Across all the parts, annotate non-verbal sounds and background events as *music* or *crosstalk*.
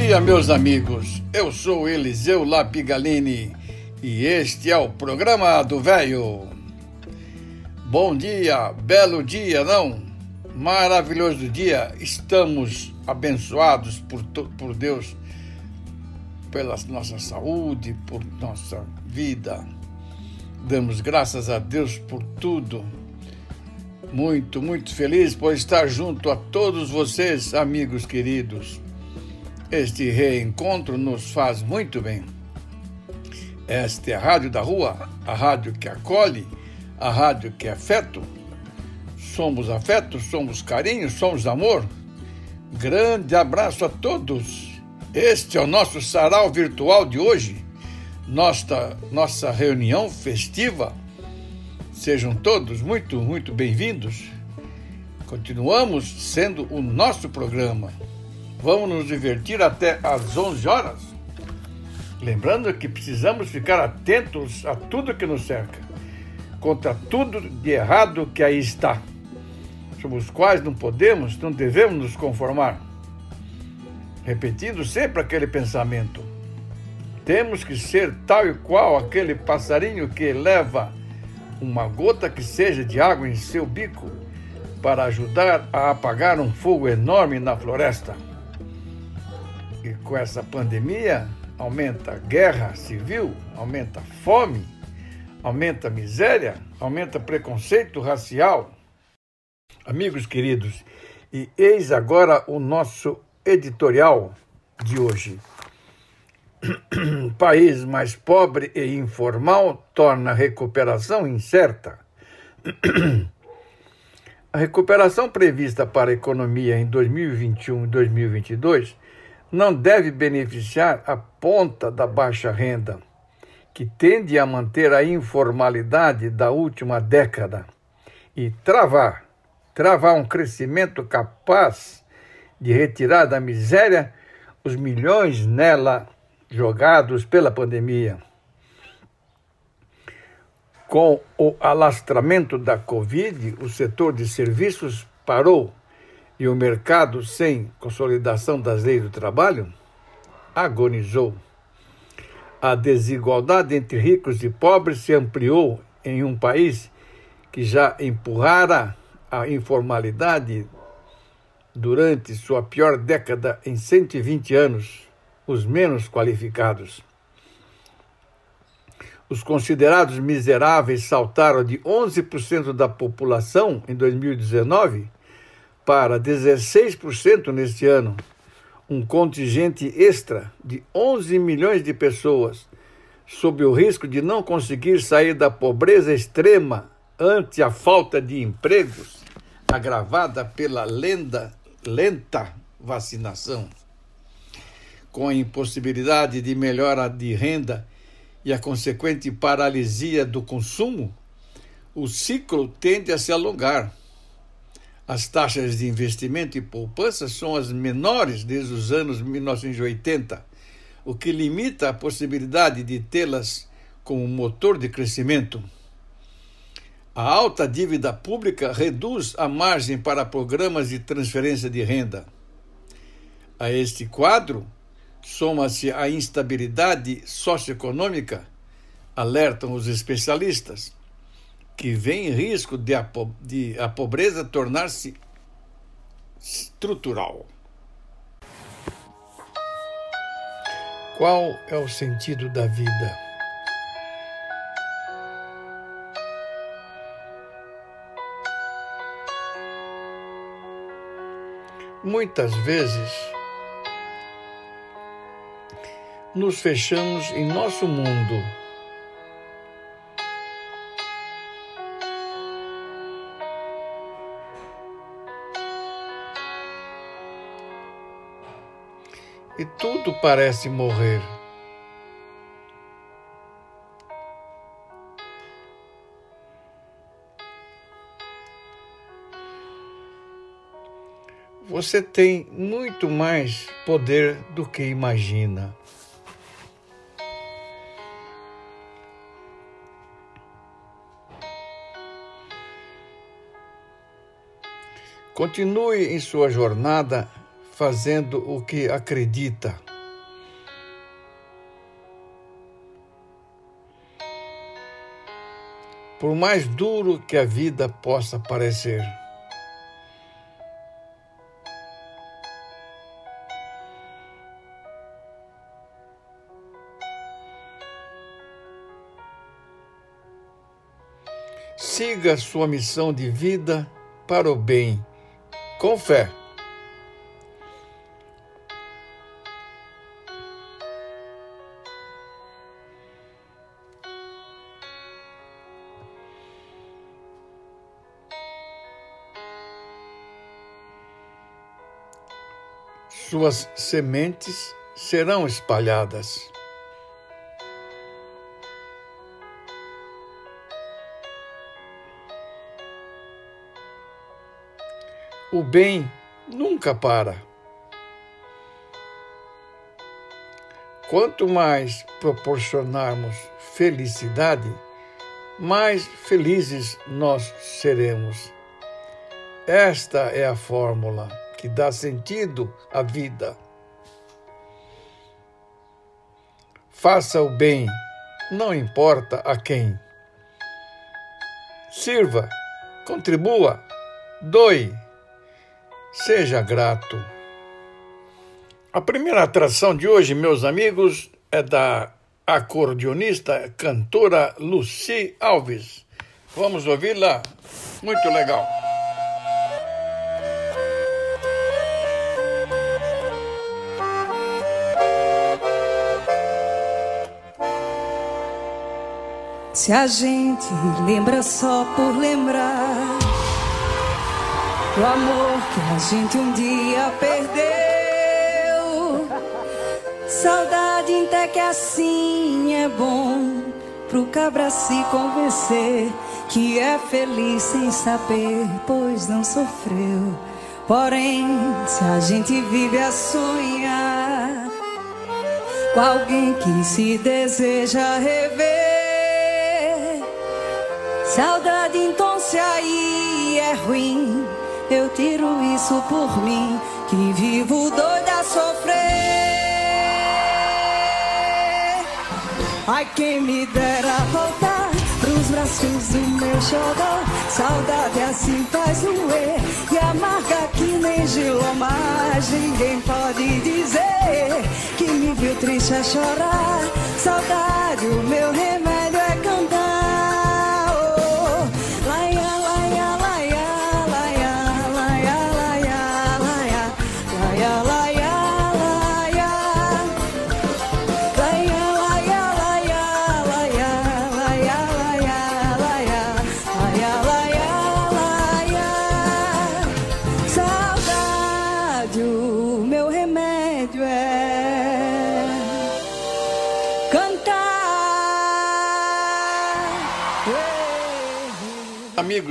Dia, meus amigos. Eu sou Eliseu Lapigalini e este é o programa do Véio. Bom dia, belo dia, não? Maravilhoso dia. Estamos abençoados por, por Deus pela nossa saúde, por nossa vida. Damos graças a Deus por tudo. Muito, muito feliz por estar junto a todos vocês, amigos queridos. Este reencontro nos faz muito bem. Esta é a Rádio da Rua, a rádio que acolhe, a rádio que é afeto. Somos afeto, somos carinho, somos amor. Grande abraço a todos. Este é o nosso sarau virtual de hoje, nossa, nossa reunião festiva. Sejam todos muito, muito bem-vindos. Continuamos sendo o nosso programa. Vamos nos divertir até às 11 horas. Lembrando que precisamos ficar atentos a tudo que nos cerca, contra tudo de errado que aí está, sobre os quais não podemos, não devemos nos conformar repetindo sempre aquele pensamento. Temos que ser tal e qual aquele passarinho que leva uma gota que seja de água em seu bico para ajudar a apagar um fogo enorme na floresta. Com essa pandemia, aumenta guerra civil, aumenta fome, aumenta miséria, aumenta preconceito racial. Amigos queridos, e eis agora o nosso editorial de hoje. *clears throat* País mais pobre e informal torna a recuperação incerta. *clears throat* A recuperação prevista para a economia em 2021 e 2022 não deve beneficiar a ponta da baixa renda, que tende a manter a informalidade da última década e travar, travar um crescimento capaz de retirar da miséria os milhões nela jogados pela pandemia. Com o alastramento da Covid, o setor de serviços parou e o mercado, sem consolidação das leis do trabalho, agonizou. A desigualdade entre ricos e pobres se ampliou em um país que já empurrara a informalidade durante sua pior década em 120 anos, os menos qualificados. Os considerados miseráveis saltaram de 11% da população em 2019 para 16% neste ano, um contingente extra de 11 milhões de pessoas, sob o risco de não conseguir sair da pobreza extrema ante a falta de empregos, agravada pela lenda lenta vacinação, com a impossibilidade de melhora de renda e a consequente paralisia do consumo, o ciclo tende a se alongar. As taxas de investimento e poupança são as menores desde os anos 1980, o que limita a possibilidade de tê-las como motor de crescimento. A alta dívida pública reduz a margem para programas de transferência de renda. A este quadro, soma-se a instabilidade socioeconômica, alertam os especialistas, que vê em risco de a, de a pobreza tornar-se estrutural. Qual é o sentido da vida? Muitas vezes nos fechamos em nosso mundo. E tudo parece morrer. Você tem muito mais poder do que imagina. Continue em sua jornada fazendo o que acredita. Por mais duro que a vida possa parecer. Siga sua missão de vida para o bem com fé. Suas sementes serão espalhadas. O bem nunca para. Quanto mais proporcionarmos felicidade, mais felizes nós seremos. Esta é a fórmula que dá sentido à vida. Faça o bem, não importa a quem. Sirva, contribua, doe Seja grato. A primeira atração de hoje, meus amigos, é da acordeonista cantora Lucy Alves. Vamos ouvi-la? Muito legal. Se a gente lembra só por lembrar o amor que a gente um dia perdeu. Saudade até que assim é bom pro cabra se convencer que é feliz sem saber, pois não sofreu. Porém, se a gente vive a sonhar com alguém que se deseja rever, saudade então se aí é ruim eu tiro isso por mim, que vivo doida a sofrer. Ai, quem me dera voltar pros braços do meu xodó. Saudade assim faz doer e amarga que nem Mas Ninguém pode dizer que me viu triste a chorar.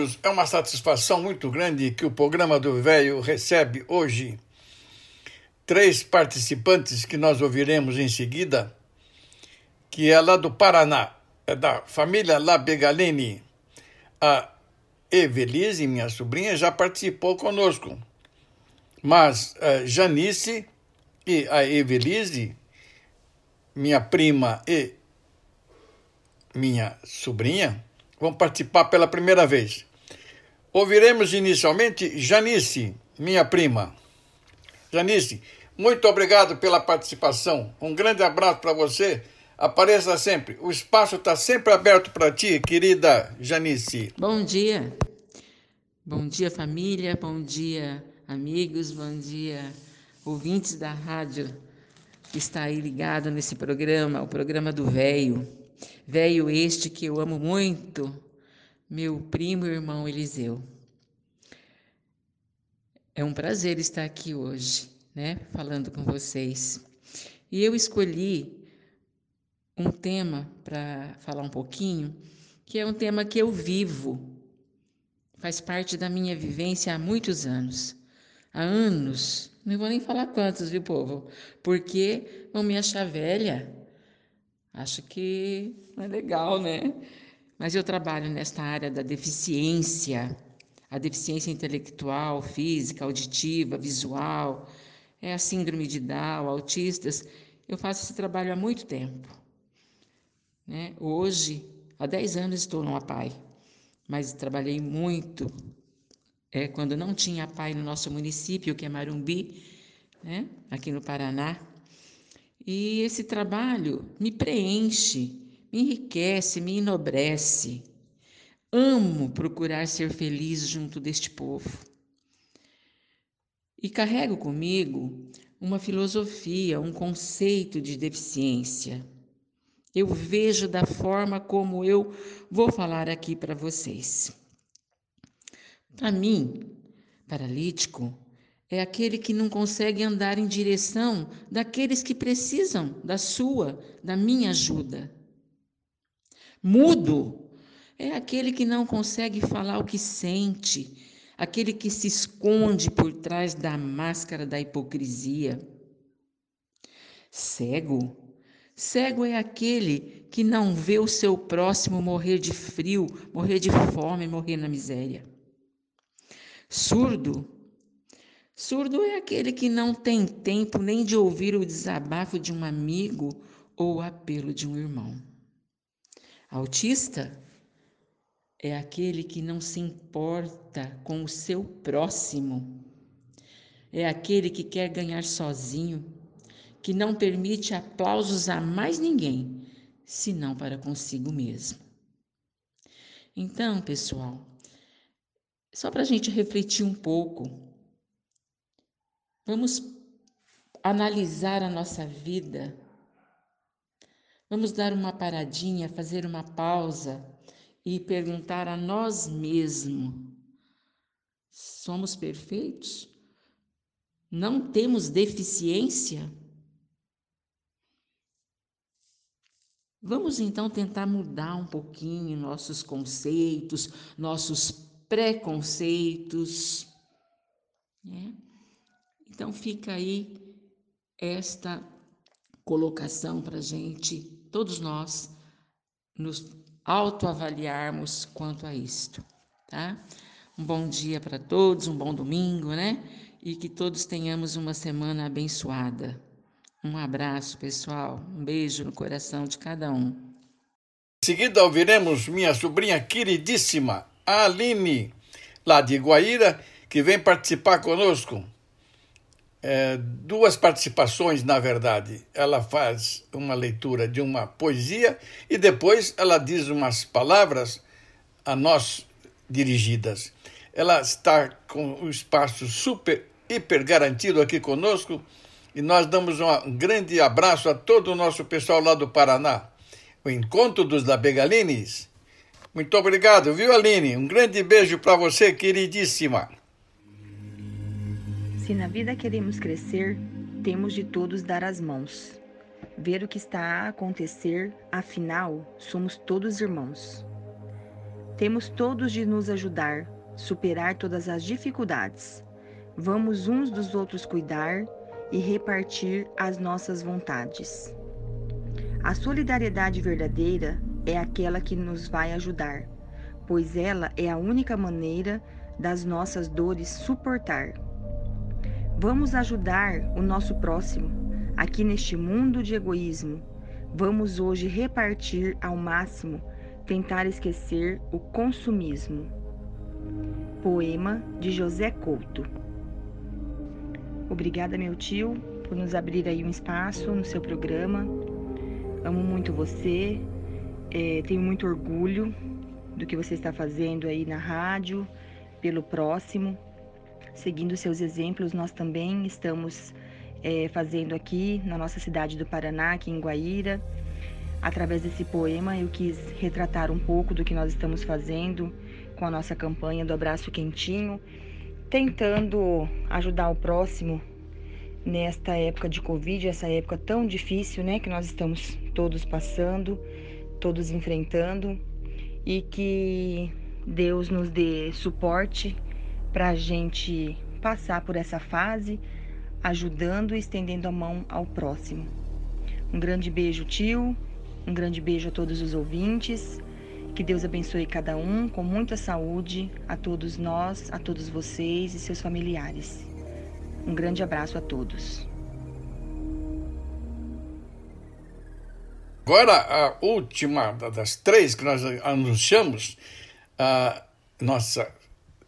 Amigos, é uma satisfação muito grande que o programa do Velho recebe hoje três participantes que nós ouviremos em seguida, que é lá do Paraná, é da família Labegalini. A Evelise, minha sobrinha, já participou conosco, mas a Janice e a Evelise, minha prima e minha sobrinha, vão participar pela primeira vez. Ouviremos inicialmente Janice, minha prima. Janice, muito obrigado pela participação. Um grande abraço para você. Apareça sempre. O espaço está sempre aberto para ti, querida Janice. Bom dia. Bom dia, família. Bom dia, amigos. Bom dia, ouvintes da rádio que está aí ligado nesse programa, o programa do Véio. Velho este que eu amo muito, meu primo e irmão Eliseu. É um prazer estar aqui hoje, né, falando com vocês. E eu escolhi um tema para falar um pouquinho, que é um tema que eu vivo, faz parte da minha vivência há muitos anos. Há anos, não vou nem falar quantos, viu, povo? Porque vão me achar velha. Acho que não é legal, né? Mas eu trabalho nesta área da deficiência, a deficiência intelectual, física, auditiva, visual, é a síndrome de Down, autistas. Eu faço esse trabalho há muito tempo. Né? Hoje, há 10 anos estou no APAI, mas trabalhei muito é, quando não tinha APAI no nosso município, que é Marumbi, né? aqui no Paraná. E esse trabalho me preenche, me enriquece, me enobrece. Amo procurar ser feliz junto deste povo. E carrego comigo uma filosofia, um conceito de deficiência. Eu vejo da forma como eu vou falar aqui para vocês. Para mim, paralítico é aquele que não consegue andar em direção daqueles que precisam da sua, da minha ajuda. Mudo é aquele que não consegue falar o que sente, aquele que se esconde por trás da máscara da hipocrisia. Cego, cego é aquele que não vê o seu próximo morrer de frio, morrer de fome, morrer na miséria. Surdo, surdo é aquele que não tem tempo nem de ouvir o desabafo de um amigo ou o apelo de um irmão. Autista é aquele que não se importa com o seu próximo. É aquele que quer ganhar sozinho, que não permite aplausos a mais ninguém, senão para consigo mesmo. Então, pessoal, só para a gente refletir um pouco, vamos analisar a nossa vida Vamos dar uma paradinha, fazer uma pausa e perguntar a nós mesmos: somos perfeitos? Não temos deficiência? Vamos então tentar mudar um pouquinho nossos conceitos, nossos preconceitos. Né? Então fica aí esta colocação para gente, todos nós, nos autoavaliarmos quanto a isto, tá? Um bom dia para todos, um bom domingo, né? E que todos tenhamos uma semana abençoada. Um abraço, pessoal. Um beijo no coração de cada um. Em seguida, ouviremos minha sobrinha queridíssima, Aline, lá de Guaíra, que vem participar conosco é, duas participações, na verdade. Ela faz uma leitura de uma poesia e depois ela diz umas palavras a nós dirigidas. Ela está com o espaço super, hiper garantido aqui conosco e nós damos um grande abraço a todo o nosso pessoal lá do Paraná. O Encontro dos Labegalines. Muito obrigado, viu, Aline? Um grande beijo para você, queridíssima. Se na vida queremos crescer, temos de todos dar as mãos. Ver o que está a acontecer, afinal, somos todos irmãos. Temos todos de nos ajudar, superar todas as dificuldades. Vamos uns dos outros cuidar e repartir as nossas vontades. A solidariedade verdadeira é aquela que nos vai ajudar, pois ela é a única maneira das nossas dores suportar. Vamos ajudar o nosso próximo aqui neste mundo de egoísmo. Vamos hoje repartir ao máximo, tentar esquecer o consumismo. Poema de José Couto. Obrigada, meu tio, por nos abrir aí um espaço no seu programa. Amo muito você, é, tenho muito orgulho do que você está fazendo aí na rádio, pelo próximo. Seguindo seus exemplos, nós também estamos é, fazendo aqui na nossa cidade do Paraná, aqui em Guaíra. Através desse poema, eu quis retratar um pouco do que nós estamos fazendo com a nossa campanha do Abraço Quentinho, tentando ajudar o próximo nesta época de Covid, essa época tão difícil, né, que nós estamos todos passando, todos enfrentando, e que Deus nos dê suporte para a gente passar por essa fase, ajudando e estendendo a mão ao próximo. Um grande beijo, tio. Um grande beijo a todos os ouvintes. Que Deus abençoe cada um com muita saúde, a todos nós, a todos vocês e seus familiares. Um grande abraço a todos. Agora, a última das três que nós anunciamos, a nossa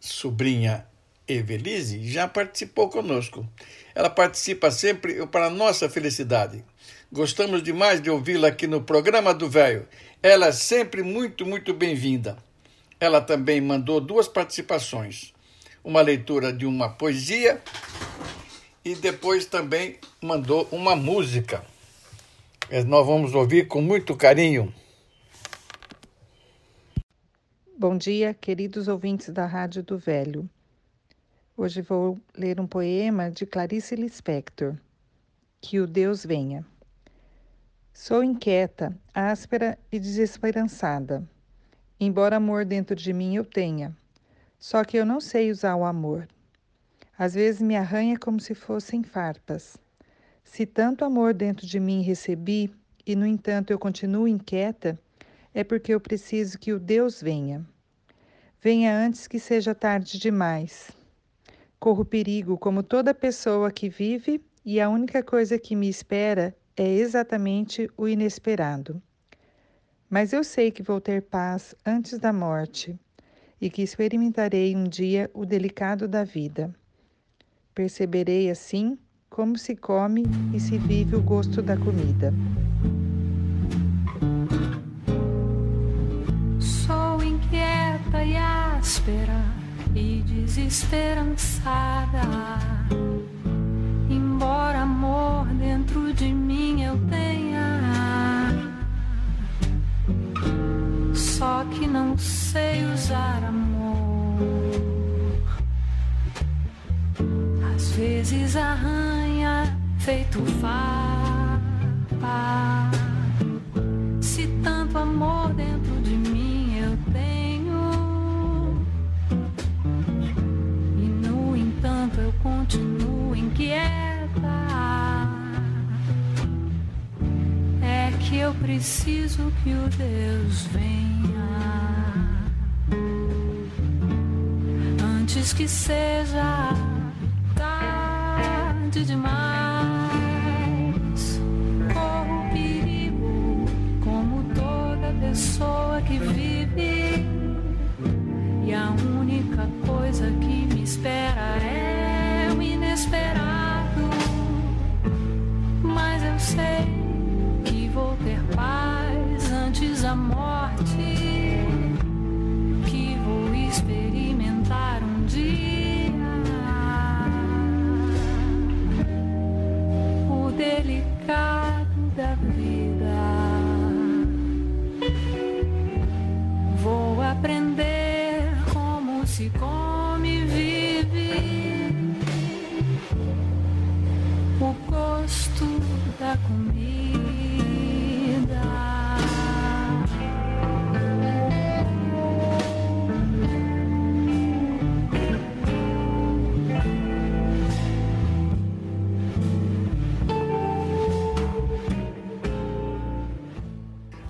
sobrinha Evelise já participou conosco. Ela participa sempre para nossa felicidade. Gostamos demais de ouvi-la aqui no programa do Velho. Ela é sempre muito, muito bem-vinda. Ela também mandou duas participações: uma leitura de uma poesia e depois também mandou uma música. Nós vamos ouvir com muito carinho. Bom dia, queridos ouvintes da Rádio do Velho. Hoje vou ler um poema de Clarice Lispector, Que o Deus Venha. Sou inquieta, áspera e desesperançada, embora amor dentro de mim eu tenha, só que eu não sei usar o amor. Às vezes me arranha como se fossem farpas. Se tanto amor dentro de mim recebi e, no entanto, eu continuo inquieta, é porque eu preciso que o Deus venha. Venha antes que seja tarde demais Corro perigo como toda pessoa que vive e a única coisa que me espera é exatamente o inesperado. Mas eu sei que vou ter paz antes da morte e que experimentarei um dia o delicado da vida. Perceberei assim como se come e se vive o gosto da comida. E desesperançada. Embora amor dentro de mim eu tenha, só que não sei usar amor. Às vezes arranha feito farpa. Se tanto amor dentro eu preciso que o Deus venha antes que seja tarde demais. Corro perigo como toda pessoa que vive. E a única coisa que me espera é inesperado, mas eu sei ter paz antes da morte, que vou experimentar um dia o delicado da vida. Vou aprender como se come vive o gosto da comida.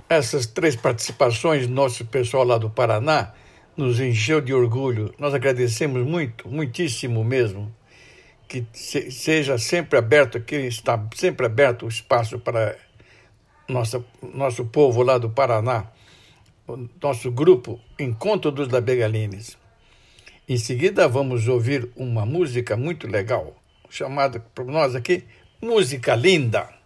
Essas três participações nosso pessoal lá do Paraná nos encheu de orgulho. Nós agradecemos muito, muitíssimo mesmo que seja sempre aberto aqui, está sempre aberto o espaço para nossa, nosso povo lá do Paraná, o nosso grupo Encontro dos Labegalines. Em seguida, vamos ouvir uma música muito legal, chamada por nós aqui Música Linda.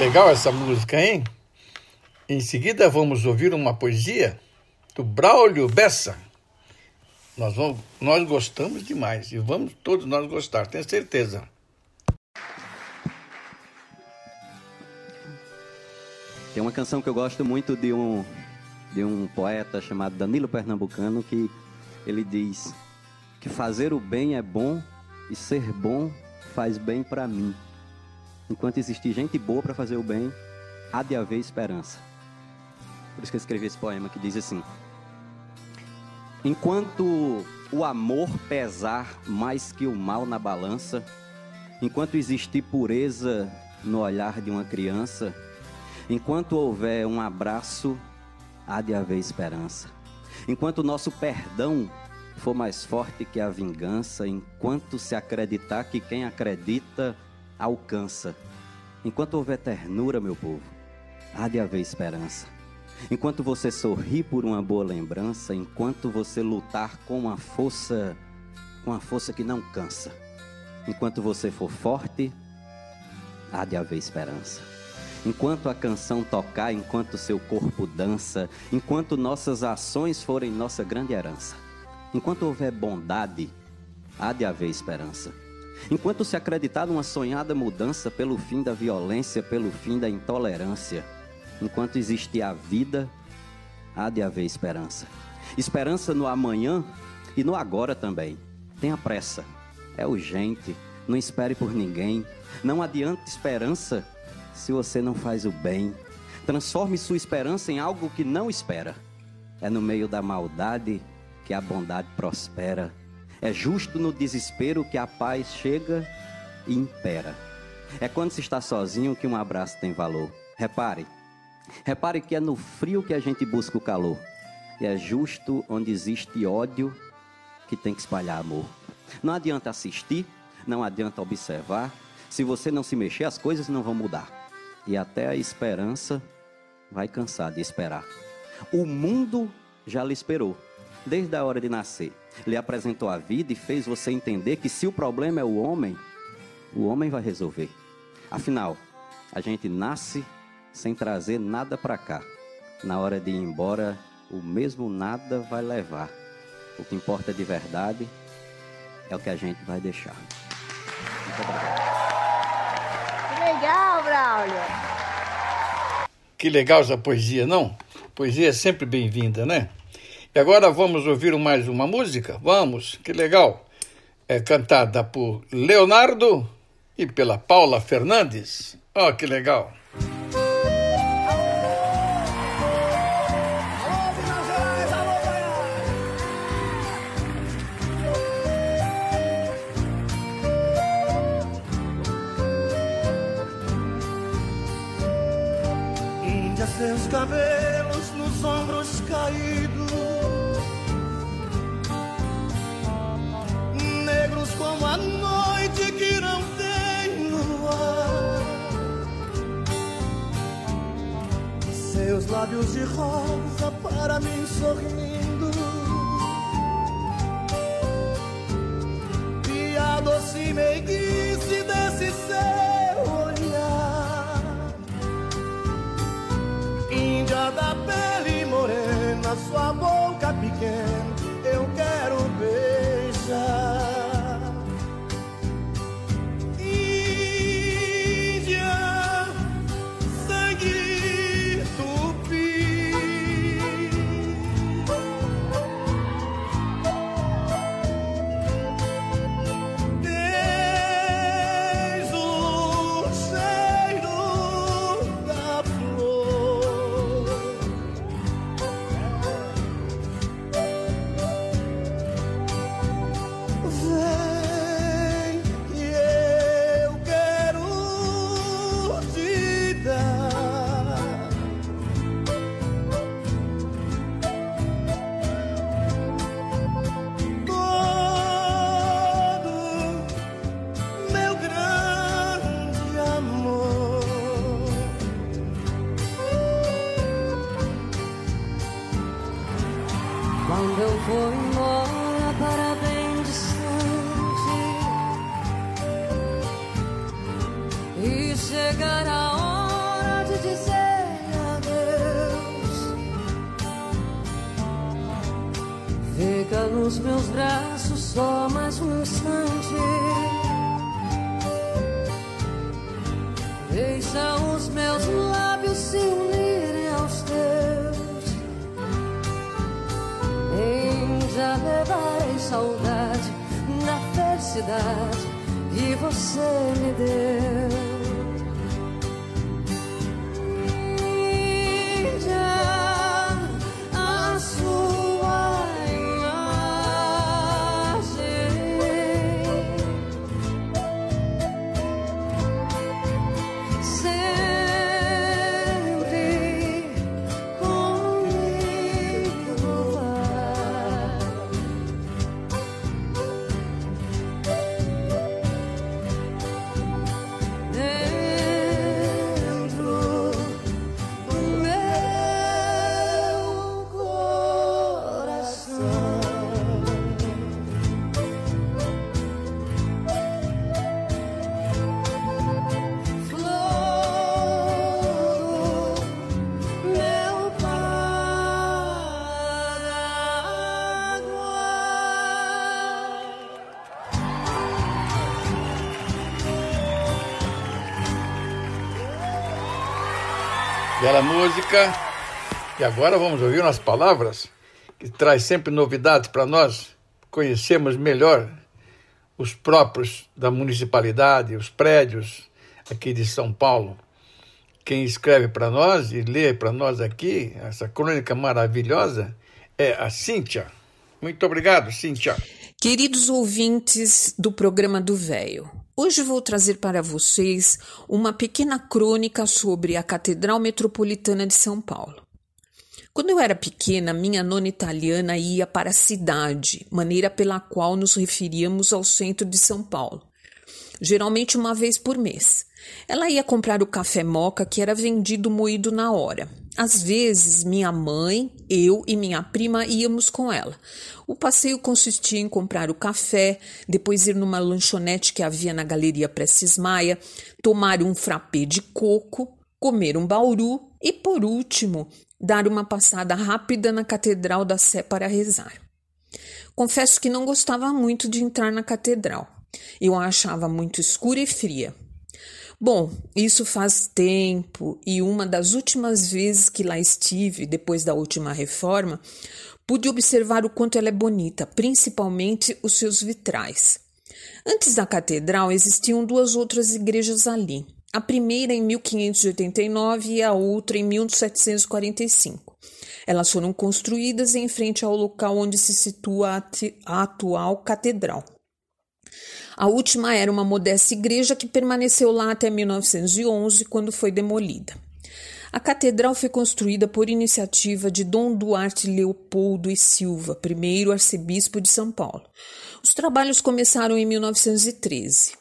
Legal essa música, hein? Em seguida vamos ouvir uma poesia do Braulio Bessa. Nós, vamos, nós gostamos demais e vamos todos nós gostar, tenho certeza. Tem uma canção que eu gosto muito de um, de um poeta chamado Danilo Pernambucano que ele diz que fazer o bem é bom e ser bom faz bem para mim. Enquanto existir gente boa para fazer o bem, há de haver esperança. Por isso que eu escrevi esse poema que diz assim: Enquanto o amor pesar mais que o mal na balança, enquanto existir pureza no olhar de uma criança, enquanto houver um abraço, há de haver esperança. Enquanto o nosso perdão for mais forte que a vingança, enquanto se acreditar que quem acredita alcança. Enquanto houver ternura, meu povo, há de haver esperança. Enquanto você sorrir por uma boa lembrança, enquanto você lutar com uma força, com uma força que não cansa, enquanto você for forte, há de haver esperança. Enquanto a canção tocar, enquanto seu corpo dança, enquanto nossas ações forem nossa grande herança, enquanto houver bondade, há de haver esperança. Enquanto se acreditar numa sonhada mudança pelo fim da violência, pelo fim da intolerância, enquanto existir a vida, há de haver esperança. Esperança no amanhã e no agora também. Tenha pressa, é urgente, não espere por ninguém. Não adianta esperança se você não faz o bem. Transforme sua esperança em algo que não espera. É no meio da maldade que a bondade prospera. É justo no desespero que a paz chega e impera. É quando se está sozinho que um abraço tem valor. Repare, repare que é no frio que a gente busca o calor. E é justo onde existe ódio que tem que espalhar amor. Não adianta assistir, não adianta observar. Se você não se mexer, as coisas não vão mudar. E até a esperança vai cansar de esperar. O mundo já lhe esperou, desde a hora de nascer. Lhe apresentou a vida e fez você entender que se o problema é o homem, o homem vai resolver. Afinal, a gente nasce sem trazer nada para cá. Na hora de ir embora, o mesmo nada vai levar. O que importa de verdade é o que a gente vai deixar. Muito obrigado. Que legal, Braulio! Que legal essa poesia, não? Poesia é sempre bem-vinda, né? E agora vamos ouvir mais uma música? Vamos, que legal. É cantada por Leonardo e pela Paula Fernandes. Ó, oh, que legal. Lábios de rosa para mim sorrindo, e a doce meiguice desse céu. Índia da pele morena, sua boca pequena, Bela música. E agora vamos ouvir umas palavras que traz sempre novidades para nós conhecermos melhor os próprios da municipalidade, os prédios aqui de São Paulo. Quem escreve para nós e lê para nós aqui essa crônica maravilhosa é a Cíntia. Muito obrigado, Cíntia. Queridos ouvintes do programa do Véio, Hoje vou trazer para vocês uma pequena crônica sobre a Catedral Metropolitana de São Paulo. Quando eu era pequena, minha nona italiana ia para a cidade, maneira pela qual nos referíamos ao centro de São Paulo, geralmente uma vez por mês. Ela ia comprar o café moca que era vendido moído na hora. Às vezes, minha mãe, eu e minha prima íamos com ela. O passeio consistia em comprar o café, depois ir numa lanchonete que havia na Galeria Prestes Maia, tomar um frappé de coco, comer um bauru e, por último, dar uma passada rápida na Catedral da Sé para rezar. Confesso que não gostava muito de entrar na catedral. Eu a achava muito escura e fria. Bom, isso faz tempo e uma das últimas vezes que lá estive, depois da última reforma, pude observar o quanto ela é bonita, principalmente os seus vitrais. Antes da catedral existiam duas outras igrejas ali. A primeira em 1589 e a outra em 1745. Elas foram construídas em frente ao local onde se situa a atual catedral. A última era uma modesta igreja que permaneceu lá até 1911, quando foi demolida. A catedral foi construída por iniciativa de Dom Duarte Leopoldo e Silva, primeiro arcebispo de São Paulo. Os trabalhos começaram em 1913.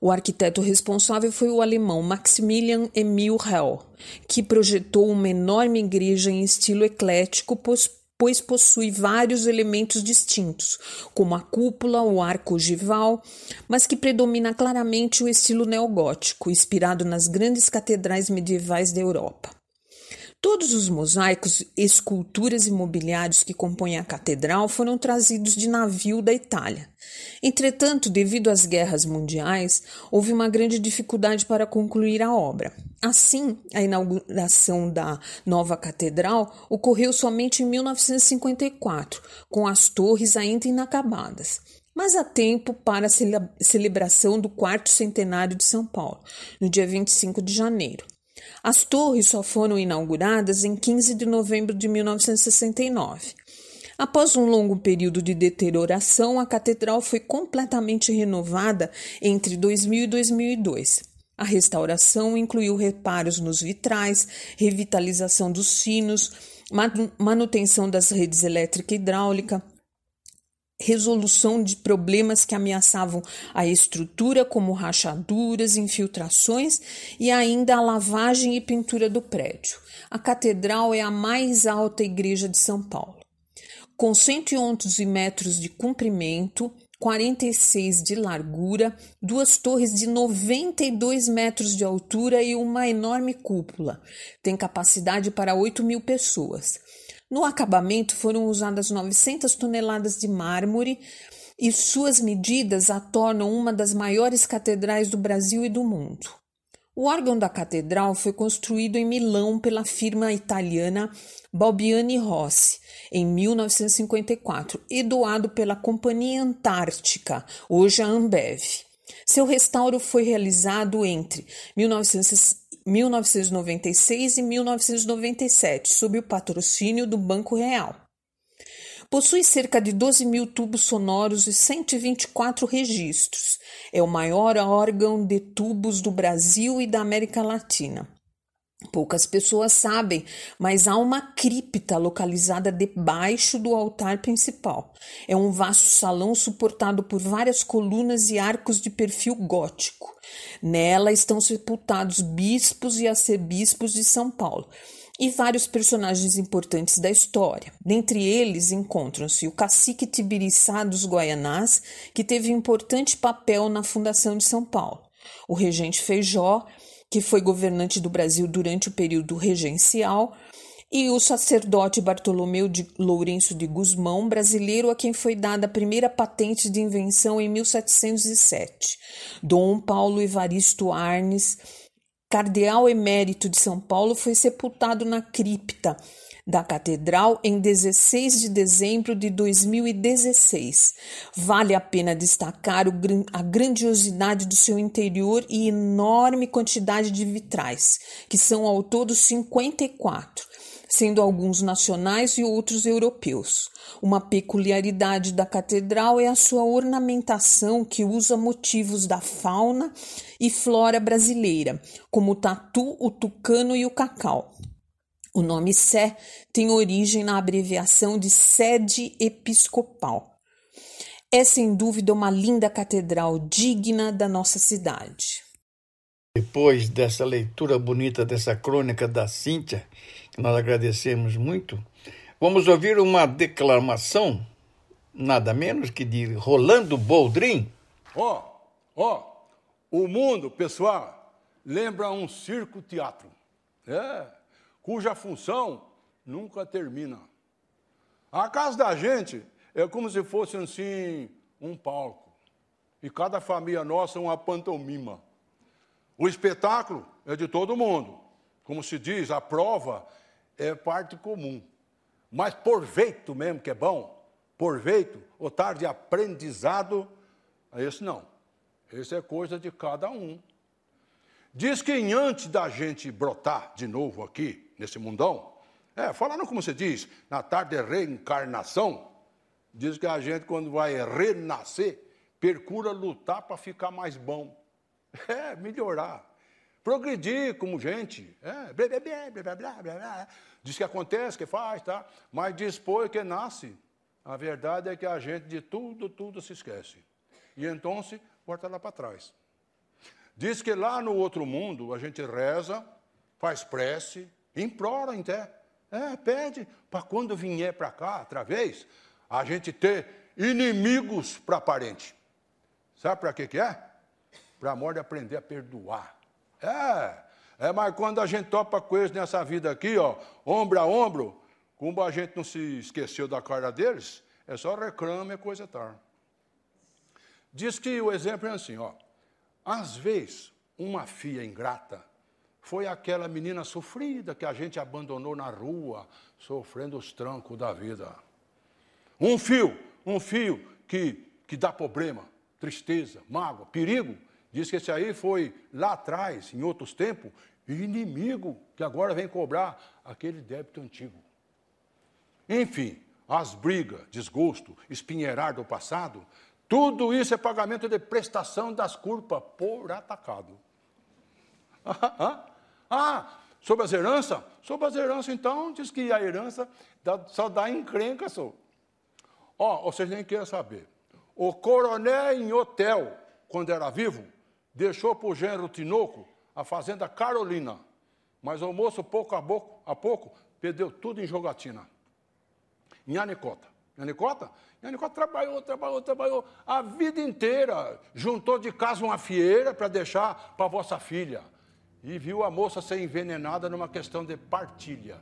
O arquiteto responsável foi o alemão Maximilian Emil Hell, que projetou uma enorme igreja em estilo eclético, pois, possui vários elementos distintos, como a cúpula, o arco ogival, mas que predomina claramente o estilo neogótico, inspirado nas grandes catedrais medievais da Europa. Todos os mosaicos, esculturas e mobiliários que compõem a catedral foram trazidos de navio da Itália. Entretanto, devido às guerras mundiais, houve uma grande dificuldade para concluir a obra. Assim, a inauguração da nova catedral ocorreu somente em 1954, com as torres ainda inacabadas. Mas há tempo para a celebração do quarto centenário de São Paulo, no dia 25 de janeiro. As torres só foram inauguradas em 15 de novembro de 1969. Após um longo período de deterioração, a catedral foi completamente renovada entre 2000 e 2002. A restauração incluiu reparos nos vitrais, revitalização dos sinos, manutenção das redes elétrica e hidráulica, resolução de problemas que ameaçavam a estrutura, como rachaduras, infiltrações e ainda a lavagem e pintura do prédio. A catedral é a mais alta igreja de São Paulo. Com 111 metros de comprimento, 46 de largura, duas torres de 92 metros de altura e uma enorme cúpula. Tem capacidade para 8 mil pessoas. No acabamento foram usadas 900 toneladas de mármore e suas medidas a tornam uma das maiores catedrais do Brasil e do mundo. O órgão da catedral foi construído em Milão pela firma italiana Balbiani Rossi em 1954 e doado pela Companhia Antártica, hoje a Ambev. Seu restauro foi realizado entre 1960 1996 e 1997, sob o patrocínio do Banco Real. Possui cerca de 12 mil tubos sonoros e 124 registros. É o maior órgão de tubos do Brasil e da América Latina. Poucas pessoas sabem, mas há uma cripta localizada debaixo do altar principal. É um vasto salão suportado por várias colunas e arcos de perfil gótico. Nela estão sepultados bispos e arcebispos de São Paulo e vários personagens importantes da história. Dentre eles encontram-se o cacique Tibiriçá dos Guaianás, que teve importante papel na fundação de São Paulo, o regente Feijó que foi governante do Brasil durante o período regencial, e o sacerdote Bartolomeu de Lourenço de Guzmão, brasileiro a quem foi dada a primeira patente de invenção em 1707. Dom Paulo Evaristo Arnes, cardeal emérito de São Paulo, foi sepultado na cripta da Catedral em 16 de dezembro de 2016. Vale a pena destacar o, a grandiosidade do seu interior e enorme quantidade de vitrais, que são ao todo 54 sendo alguns nacionais e outros europeus. Uma peculiaridade da catedral é a sua ornamentação, que usa motivos da fauna e flora brasileira, como o tatu, o tucano e o cacau. O nome Sé tem origem na abreviação de sede episcopal. É sem dúvida uma linda catedral digna da nossa cidade. Depois dessa leitura bonita dessa crônica da Cíntia, que nós agradecemos muito, vamos ouvir uma declamação, nada menos que de Rolando Boldrin. Ó, oh, ó, oh, o mundo, pessoal, lembra um circo-teatro. É cuja função nunca termina. A casa da gente é como se fosse assim um palco. E cada família nossa uma pantomima. O espetáculo é de todo mundo. Como se diz, a prova é parte comum. Mas por veito mesmo, que é bom, por veito, ou tarde de aprendizado, esse não. Esse é coisa de cada um. Diz que antes da gente brotar de novo aqui, nesse mundão, é, falando como você diz, na tarde de reencarnação, diz que a gente, quando vai renascer, percura lutar para ficar mais bom. É, melhorar. Progredir como gente. É, blá, blá, blá, blá, blá, blá. Diz que acontece, que faz, tá? Mas depois que nasce, a verdade é que a gente de tudo, tudo se esquece. E então se volta lá para trás. Diz que lá no outro mundo a gente reza, faz prece, implora até. É, pede para quando vier para cá, outra vez, a gente ter inimigos para parente. Sabe para que, que é? Para a morte aprender a perdoar. É, é, mas quando a gente topa eles nessa vida aqui, ó, ombro a ombro, como a gente não se esqueceu da cara deles, é só reclame e coisa tal. Diz que o exemplo é assim, ó. Às vezes, uma filha ingrata foi aquela menina sofrida que a gente abandonou na rua, sofrendo os trancos da vida. Um fio, um fio que, que dá problema, tristeza, mágoa, perigo. Diz que esse aí foi lá atrás, em outros tempos, inimigo que agora vem cobrar aquele débito antigo. Enfim, as brigas, desgosto, espinheirar do passado tudo isso é pagamento de prestação das culpas por atacado. *laughs* Ah, sobre as heranças? Sobre as heranças, então, diz que a herança dá, só dá encrenca, só. Ó, vocês nem querem saber. O coronel em hotel, quando era vivo, deixou para o gênero Tinoco a fazenda Carolina. Mas o moço, pouco a pouco, a pouco perdeu tudo em jogatina. Em Anicota. Em Anicota? Nicole trabalhou, trabalhou, trabalhou a vida inteira. Juntou de casa uma fieira para deixar para vossa filha. E viu a moça ser envenenada numa questão de partilha.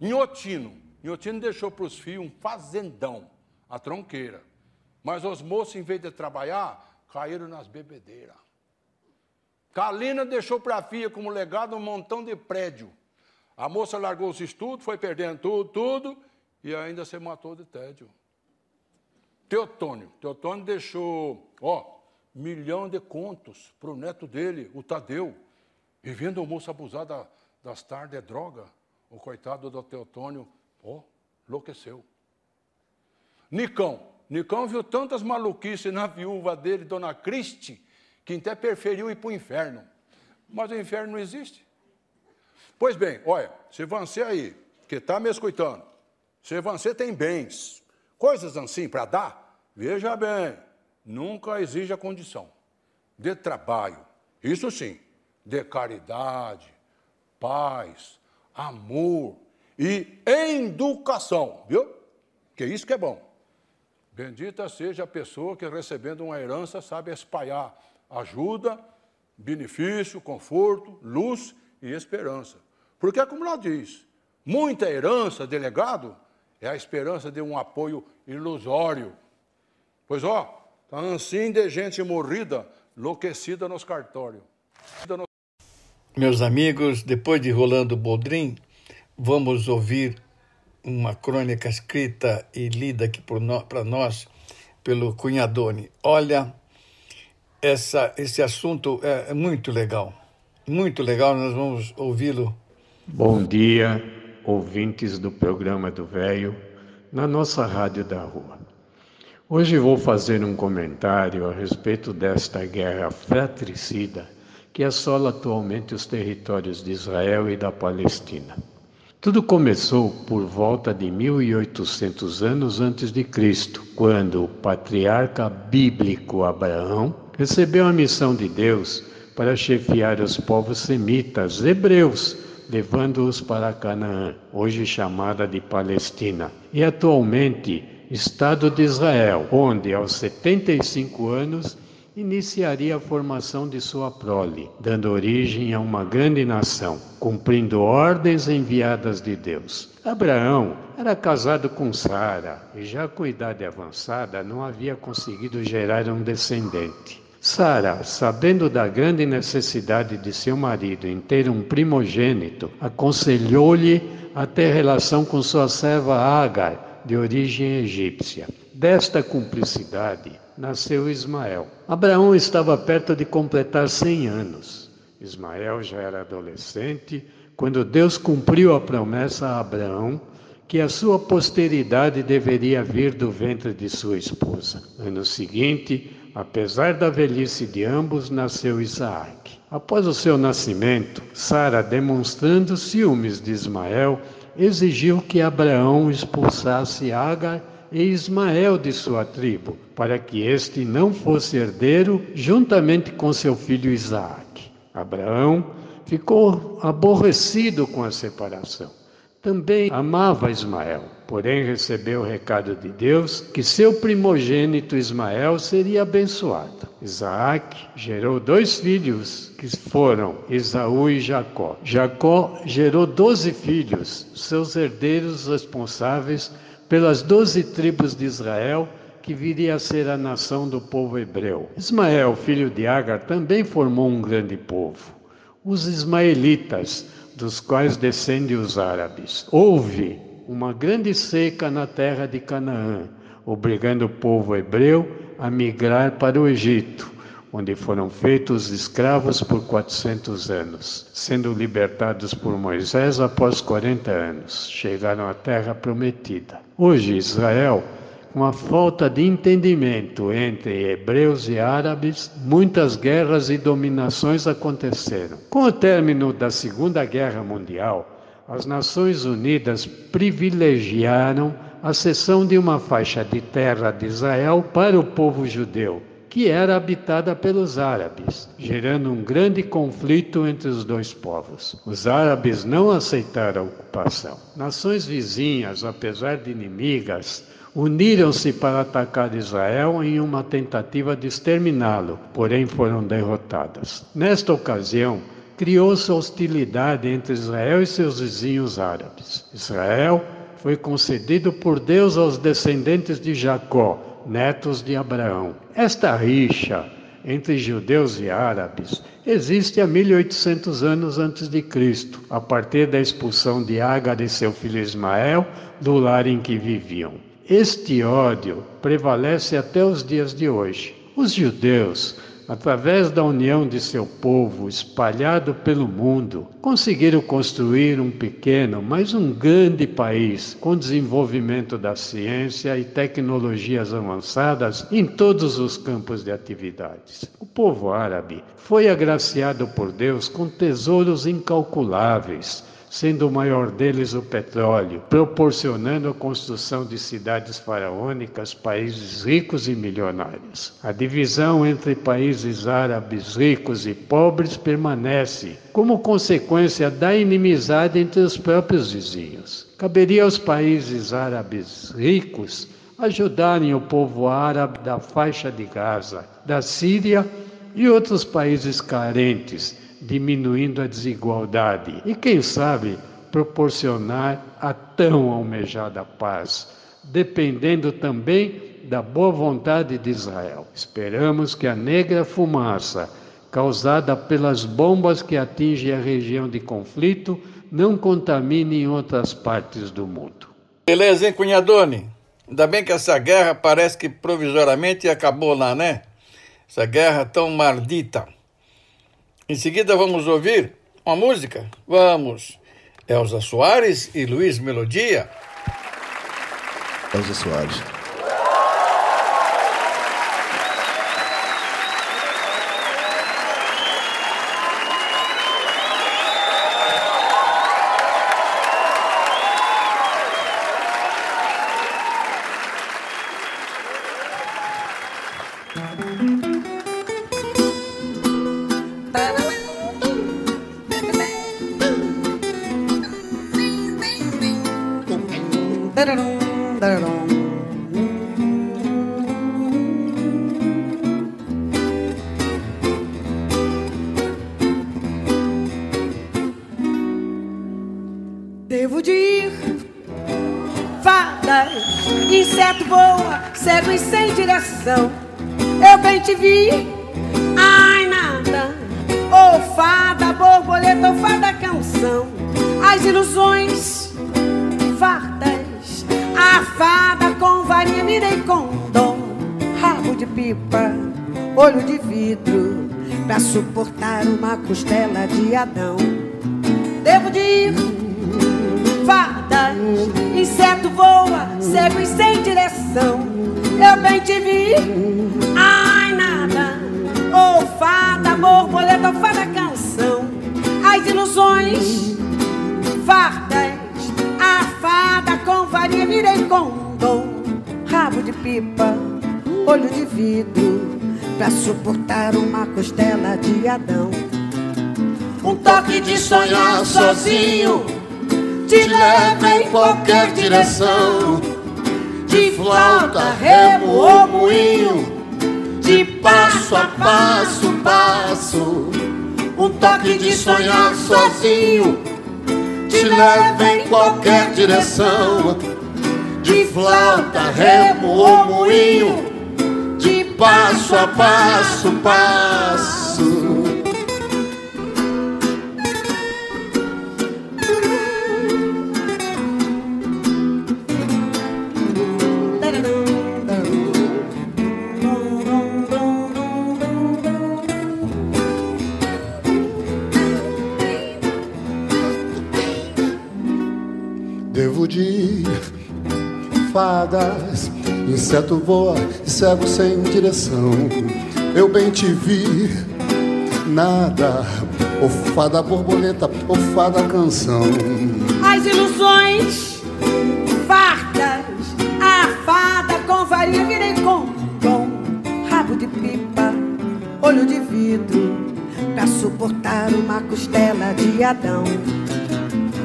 Inhotino. Inhotino deixou para os filhos um fazendão, a tronqueira. Mas os moços, em vez de trabalhar, caíram nas bebedeiras. Kalina deixou para a filha como legado um montão de prédio. A moça largou os estudos, foi perdendo tudo, tudo, e ainda se matou de tédio. Teotônio. Teotônio deixou, ó, milhão de contos para o neto dele, o Tadeu. E vendo o moço abusar da, das tardes é droga. O coitado do Teotônio, ó, enlouqueceu. Nicão. Nicão viu tantas maluquices na viúva dele, Dona Cristi, que até preferiu ir para o inferno. Mas o inferno não existe. Pois bem, olha, se você aí, que está me escutando, se você tem bens, coisas assim para dar, Veja bem, nunca exige a condição de trabalho, isso sim, de caridade, paz, amor e educação, viu? Que isso que é bom. Bendita seja a pessoa que recebendo uma herança sabe espalhar ajuda, benefício, conforto, luz e esperança. Porque, é como ela diz, muita herança, delegado, é a esperança de um apoio ilusório Pois ó, tá assim de gente morrida, enlouquecida nos cartórios. Meus amigos, depois de Rolando Boldrin, vamos ouvir uma crônica escrita e lida aqui para nós pelo Cunhadone. Olha, essa, esse assunto é, é muito legal, muito legal, nós vamos ouvi-lo. Bom dia, ouvintes do programa do Velho, na nossa rádio da rua. Hoje vou fazer um comentário a respeito desta guerra fratricida que assola atualmente os territórios de Israel e da Palestina. Tudo começou por volta de 1800 anos antes de Cristo, quando o patriarca bíblico Abraão recebeu a missão de Deus para chefiar os povos semitas hebreus, levando-os para Canaã, hoje chamada de Palestina. E atualmente Estado de Israel, onde aos 75 anos iniciaria a formação de sua prole, dando origem a uma grande nação, cumprindo ordens enviadas de Deus. Abraão era casado com Sara e já com idade avançada não havia conseguido gerar um descendente. Sara, sabendo da grande necessidade de seu marido em ter um primogênito, aconselhou-lhe a ter relação com sua serva Agar, de origem egípcia. Desta cumplicidade nasceu Ismael. Abraão estava perto de completar cem anos. Ismael já era adolescente quando Deus cumpriu a promessa a Abraão que a sua posteridade deveria vir do ventre de sua esposa. Ano seguinte, apesar da velhice de ambos, nasceu Isaac. Após o seu nascimento, Sara, demonstrando ciúmes de Ismael, exigiu que Abraão expulsasse Agar e Ismael de sua tribo, para que este não fosse herdeiro juntamente com seu filho Isaac. Abraão ficou aborrecido com a separação também amava Ismael, porém recebeu o recado de Deus que seu primogênito Ismael seria abençoado. Isaac gerou dois filhos que foram Esaú e Jacó. Jacó gerou doze filhos, seus herdeiros responsáveis pelas doze tribos de Israel que viria a ser a nação do povo hebreu. Ismael, filho de Agar, também formou um grande povo. Os ismaelitas dos quais descendem os árabes. Houve uma grande seca na terra de Canaã, obrigando o povo hebreu a migrar para o Egito, onde foram feitos escravos por 400 anos, sendo libertados por Moisés após 40 anos. Chegaram à terra prometida. Hoje, Israel com a falta de entendimento entre hebreus e árabes, muitas guerras e dominações aconteceram. Com o término da Segunda Guerra Mundial, as Nações Unidas privilegiaram a cessão de uma faixa de terra de Israel para o povo judeu, que era habitada pelos árabes, gerando um grande conflito entre os dois povos. Os árabes não aceitaram a ocupação. Nações vizinhas, apesar de inimigas, uniram-se para atacar Israel em uma tentativa de exterminá-lo, porém foram derrotadas. Nesta ocasião, criou-se hostilidade entre Israel e seus vizinhos árabes. Israel foi concedido por Deus aos descendentes de Jacó, netos de Abraão. Esta rixa entre judeus e árabes existe há 1800 anos antes de Cristo, a partir da expulsão de Agar e seu filho Ismael do lar em que viviam. Este ódio prevalece até os dias de hoje. Os judeus, através da união de seu povo espalhado pelo mundo, conseguiram construir um pequeno, mas um grande país com desenvolvimento da ciência e tecnologias avançadas em todos os campos de atividades. O povo árabe foi agraciado por Deus com tesouros incalculáveis sendo o maior deles o petróleo, proporcionando a construção de cidades faraônicas, países ricos e milionários. A divisão entre países árabes ricos e pobres permanece, como consequência da inimizade entre os próprios vizinhos. Caberia aos países árabes ricos ajudarem o povo árabe da faixa de Gaza, da Síria e outros países carentes diminuindo a desigualdade e, quem sabe, proporcionar a tão almejada paz, dependendo também da boa vontade de Israel. Esperamos que a negra fumaça causada pelas bombas que atingem a região de conflito não contamine em outras partes do mundo. Beleza, hein, cunhadone? Ainda bem que essa guerra parece que provisoriamente acabou lá, né? Essa guerra tão maldita. Em seguida, vamos ouvir uma música? Vamos. Elza Soares e Luiz Melodia. Elza Soares. Costela de Adão. Devo de ir, fadas, inseto voa, cego e sem direção. Eu bem te vi, ai nada, ou fada, borboleta, fada canção, as ilusões fartas, a fada com varinha virei condom, rabo de pipa, olho de vidro, pra suportar uma costela de Adão. Um toque de sonhar sozinho te leva em qualquer direção. De flauta, remo ou moinho, de passo a passo, passo. Um toque de sonhar sozinho te leva em qualquer direção. De flauta, remo ou moinho, de passo a passo, passo. Inseto voa, cego sem direção. Eu bem te vi, nada, fada borboleta, ou fada canção. As ilusões fartas, a fada com varinha virei condom, rabo de pipa, olho de vidro, pra suportar uma costela de Adão.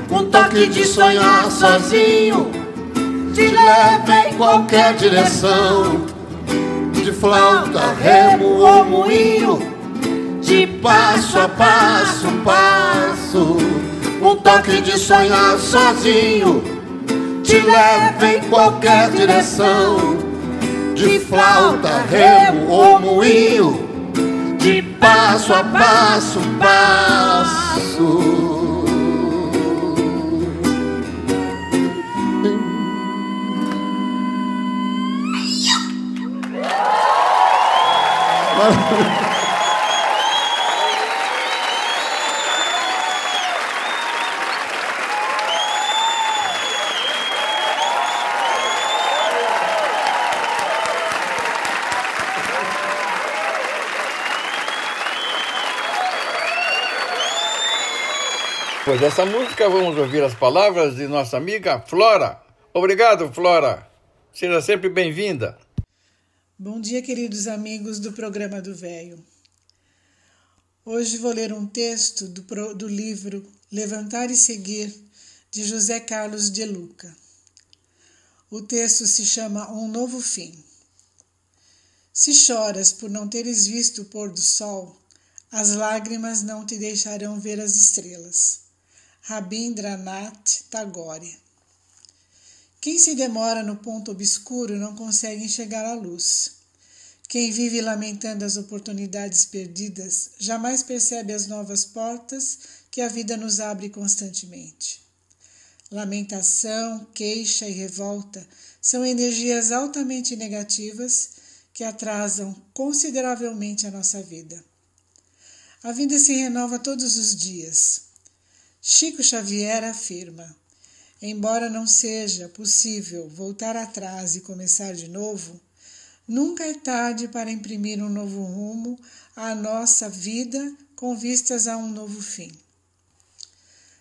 Um toque de sonhar sozinho te leva em qualquer direção. De flauta, remo ou moinho, de passo a passo, passo. Um toque de sonhar sozinho te leva em qualquer direção. De flauta, remo ou moinho, de passo a passo, passo. Depois dessa música, vamos ouvir as palavras de nossa amiga Flora. Obrigado, Flora. Seja sempre bem-vinda. Bom dia, queridos amigos do programa do Velho. Hoje vou ler um texto do, do livro Levantar e Seguir, de José Carlos de Luca. O texto se chama Um Novo Fim. Se choras por não teres visto o pôr do sol, as lágrimas não te deixarão ver as estrelas. Rabindranath Tagore. Quem se demora no ponto obscuro não consegue enxergar a luz. Quem vive lamentando as oportunidades perdidas jamais percebe as novas portas que a vida nos abre constantemente. Lamentação, queixa e revolta são energias altamente negativas que atrasam consideravelmente a nossa vida. A vida se renova todos os dias. Chico Xavier afirma: embora não seja possível voltar atrás e começar de novo, nunca é tarde para imprimir um novo rumo à nossa vida com vistas a um novo fim.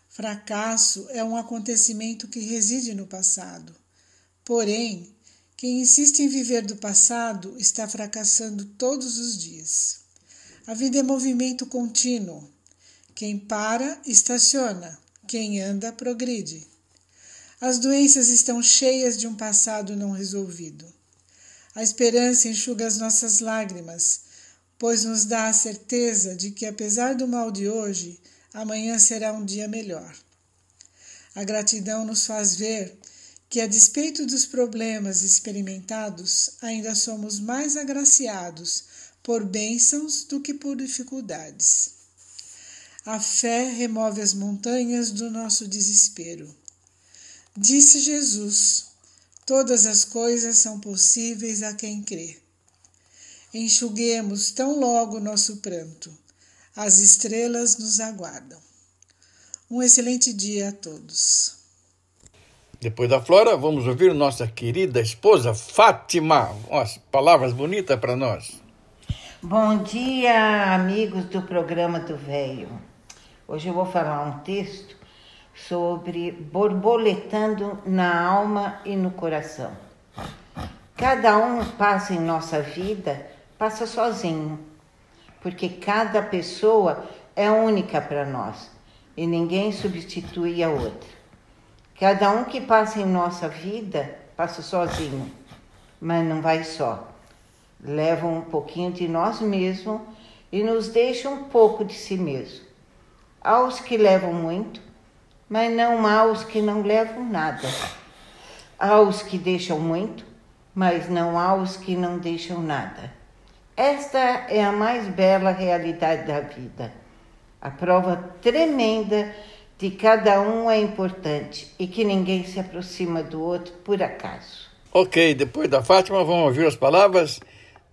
Fracasso é um acontecimento que reside no passado. Porém, quem insiste em viver do passado está fracassando todos os dias. A vida é movimento contínuo. Quem para, estaciona. Quem anda, progride. As doenças estão cheias de um passado não resolvido. A esperança enxuga as nossas lágrimas, pois nos dá a certeza de que, apesar do mal de hoje, amanhã será um dia melhor. A gratidão nos faz ver que, a despeito dos problemas experimentados, ainda somos mais agraciados por bênçãos do que por dificuldades. A fé remove as montanhas do nosso desespero. Disse Jesus: Todas as coisas são possíveis a quem crê. Enxuguemos tão logo nosso pranto. As estrelas nos aguardam. Um excelente dia a todos. Depois da Flora, vamos ouvir nossa querida esposa Fátima. Umas palavras bonitas para nós. Bom dia, amigos do programa do Velho. Hoje eu vou falar um texto sobre borboletando na alma e no coração. Cada um passa em nossa vida, passa sozinho, porque cada pessoa é única para nós e ninguém substitui a outra. Cada um que passa em nossa vida passa sozinho, mas não vai só. Leva um pouquinho de nós mesmos e nos deixa um pouco de si mesmo. Aos que levam muito, mas não há os que não levam nada. Há os que deixam muito, mas não há os que não deixam nada. Esta é a mais bela realidade da vida. A prova tremenda de cada um é importante e que ninguém se aproxima do outro por acaso. Ok, depois da Fátima, vamos ouvir as palavras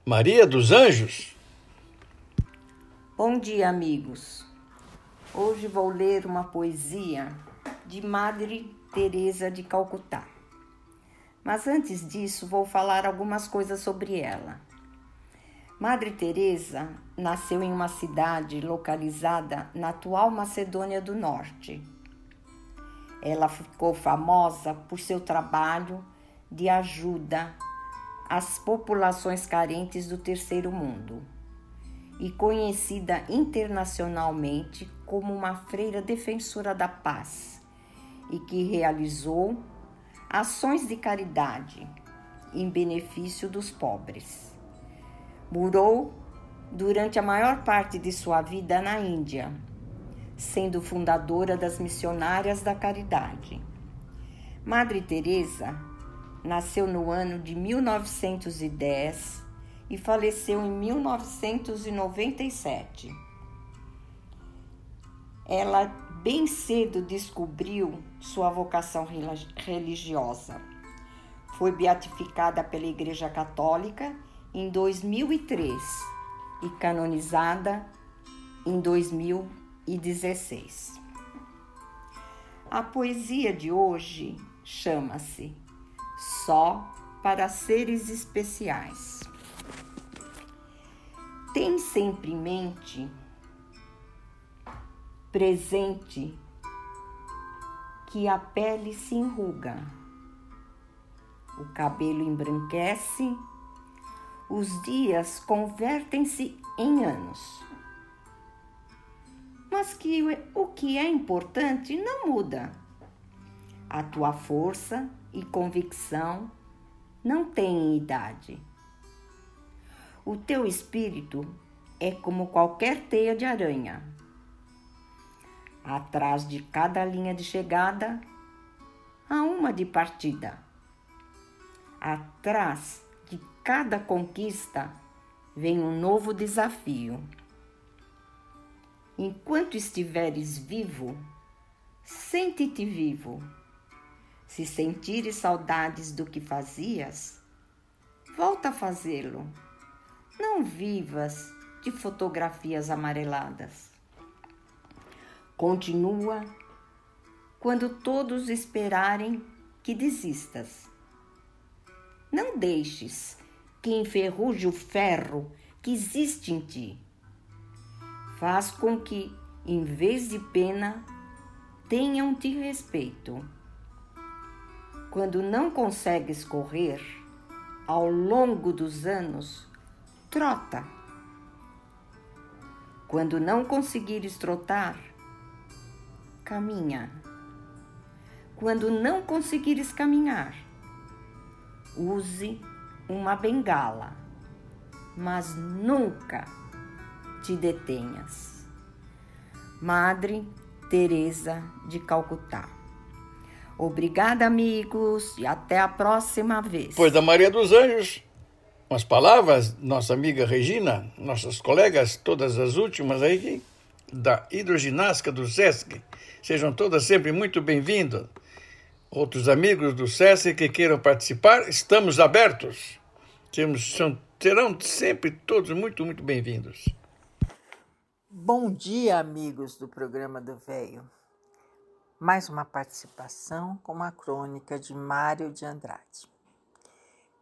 Maria dos Anjos. Bom dia, amigos. Hoje vou ler uma poesia de Madre Teresa de Calcutá. Mas antes disso, vou falar algumas coisas sobre ela. Madre Teresa nasceu em uma cidade localizada na atual Macedônia do Norte. Ela ficou famosa por seu trabalho de ajuda às populações carentes do terceiro mundo e conhecida internacionalmente como uma freira defensora da paz e que realizou ações de caridade em benefício dos pobres. Morou durante a maior parte de sua vida na Índia, sendo fundadora das Missionárias da Caridade. Madre Teresa nasceu no ano de 1910 e faleceu em 1997. Ela bem cedo descobriu sua vocação religiosa. Foi beatificada pela Igreja Católica em 2003 e canonizada em 2016. A poesia de hoje chama-se Só para Seres Especiais. Tem sempre em mente, presente, que a pele se enruga, o cabelo embranquece, os dias convertem-se em anos. Mas que o que é importante não muda. A tua força e convicção não têm idade. O teu espírito é como qualquer teia de aranha. Atrás de cada linha de chegada, há uma de partida. Atrás de cada conquista vem um novo desafio. Enquanto estiveres vivo, sente-te vivo. Se sentires saudades do que fazias, volta a fazê-lo. Não vivas de fotografias amareladas. Continua quando todos esperarem que desistas. Não deixes que enferruje o ferro que existe em ti. Faz com que, em vez de pena, tenham-te respeito. Quando não consegues correr, ao longo dos anos, trota. Quando não conseguires trotar, caminha. Quando não conseguires caminhar, use uma bengala, mas nunca te detenhas. Madre Teresa de Calcutá. Obrigada, amigos, e até a próxima vez. Pois da Maria dos Anjos, umas palavras, nossa amiga Regina, nossas colegas, todas as últimas aí, da hidroginástica do SESC. Sejam todas sempre muito bem-vindas. Outros amigos do SESC que queiram participar, estamos abertos. Temos, são, serão sempre todos muito, muito bem-vindos. Bom dia, amigos do programa do Velho. Mais uma participação com uma crônica de Mário de Andrade.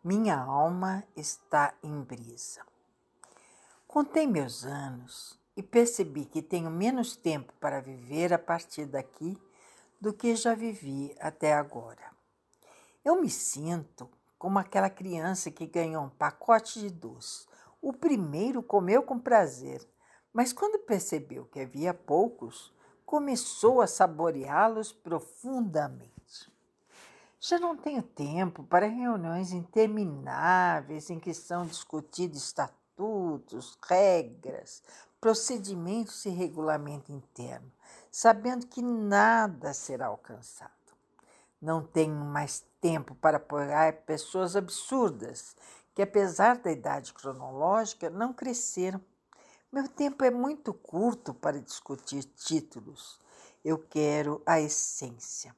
Minha alma está em brisa. Contei meus anos e percebi que tenho menos tempo para viver a partir daqui do que já vivi até agora. Eu me sinto como aquela criança que ganhou um pacote de doce. O primeiro comeu com prazer, mas quando percebeu que havia poucos, começou a saboreá-los profundamente. Já não tenho tempo para reuniões intermináveis em que são discutidos estatutos, regras, procedimentos e regulamento interno, sabendo que nada será alcançado. Não tenho mais tempo para apoiar pessoas absurdas que, apesar da idade cronológica, não cresceram meu tempo é muito curto para discutir títulos. Eu quero a essência.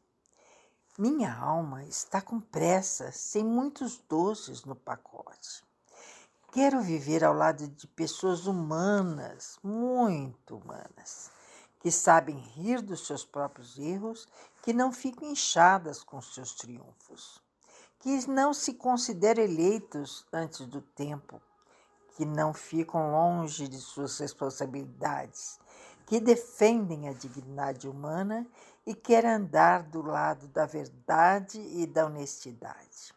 Minha alma está com pressa, sem muitos doces no pacote. Quero viver ao lado de pessoas humanas, muito humanas, que sabem rir dos seus próprios erros, que não ficam inchadas com seus triunfos, que não se consideram eleitos antes do tempo, que não ficam longe de suas responsabilidades, que defendem a dignidade humana e querem andar do lado da verdade e da honestidade.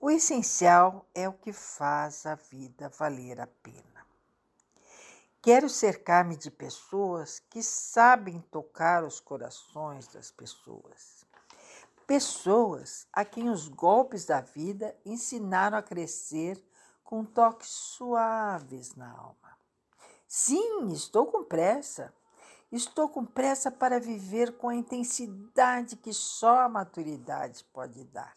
O essencial é o que faz a vida valer a pena. Quero cercar-me de pessoas que sabem tocar os corações das pessoas. Pessoas a quem os golpes da vida ensinaram a crescer com toques suaves na alma. Sim, estou com pressa. Estou com pressa para viver com a intensidade que só a maturidade pode dar.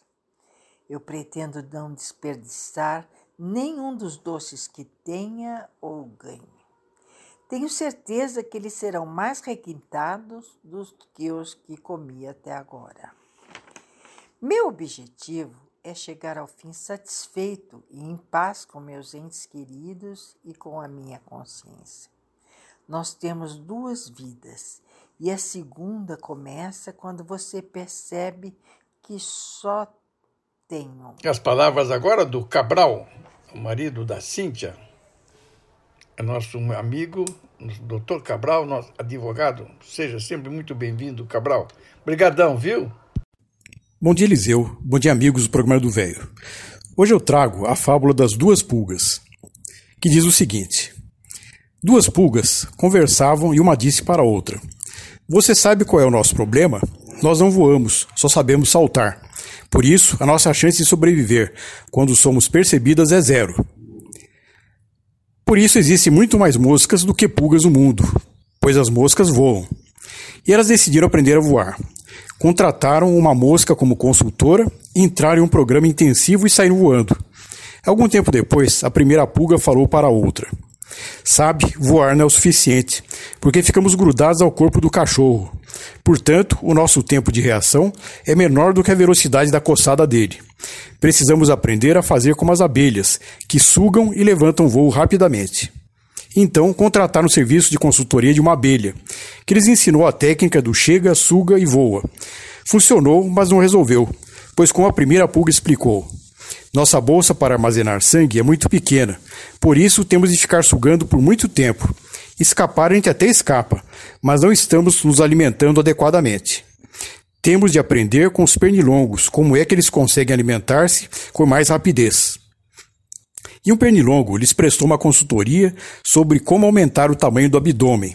Eu pretendo não desperdiçar nenhum dos doces que tenha ou ganhe. Tenho certeza que eles serão mais requintados do que os que comi até agora. Meu objetivo é chegar ao fim satisfeito e em paz com meus entes queridos e com a minha consciência. Nós temos duas vidas e a segunda começa quando você percebe que só tem um. As palavras agora do Cabral, o marido da Cíntia, é nosso amigo, doutor Cabral, nosso advogado. Seja sempre muito bem-vindo, Cabral. Obrigadão, viu? Bom dia, Eliseu. Bom dia, amigos do programa do Velho. Hoje eu trago a fábula das duas pulgas, que diz o seguinte: Duas pulgas conversavam e uma disse para a outra: Você sabe qual é o nosso problema? Nós não voamos, só sabemos saltar. Por isso, a nossa chance de sobreviver quando somos percebidas é zero. Por isso existem muito mais moscas do que pulgas no mundo, pois as moscas voam. E elas decidiram aprender a voar contrataram uma mosca como consultora, entraram em um programa intensivo e saíram voando. Algum tempo depois, a primeira pulga falou para a outra: Sabe, voar não é o suficiente, porque ficamos grudados ao corpo do cachorro. Portanto, o nosso tempo de reação é menor do que a velocidade da coçada dele. Precisamos aprender a fazer como as abelhas, que sugam e levantam voo rapidamente. Então, contrataram o serviço de consultoria de uma abelha, que lhes ensinou a técnica do chega, suga e voa. Funcionou, mas não resolveu, pois, como a primeira pulga explicou, nossa bolsa para armazenar sangue é muito pequena, por isso temos de ficar sugando por muito tempo. Escapar a gente até escapa, mas não estamos nos alimentando adequadamente. Temos de aprender com os pernilongos como é que eles conseguem alimentar-se com mais rapidez. E um pernilongo lhes prestou uma consultoria sobre como aumentar o tamanho do abdômen.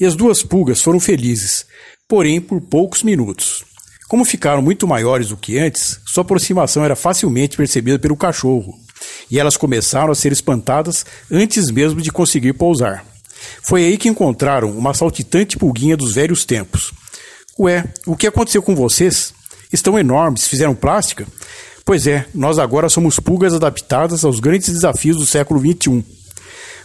E as duas pulgas foram felizes, porém por poucos minutos. Como ficaram muito maiores do que antes, sua aproximação era facilmente percebida pelo cachorro, e elas começaram a ser espantadas antes mesmo de conseguir pousar. Foi aí que encontraram uma saltitante pulguinha dos velhos tempos. Ué, o que aconteceu com vocês? Estão enormes, fizeram plástica? Pois é, nós agora somos pulgas adaptadas aos grandes desafios do século XXI.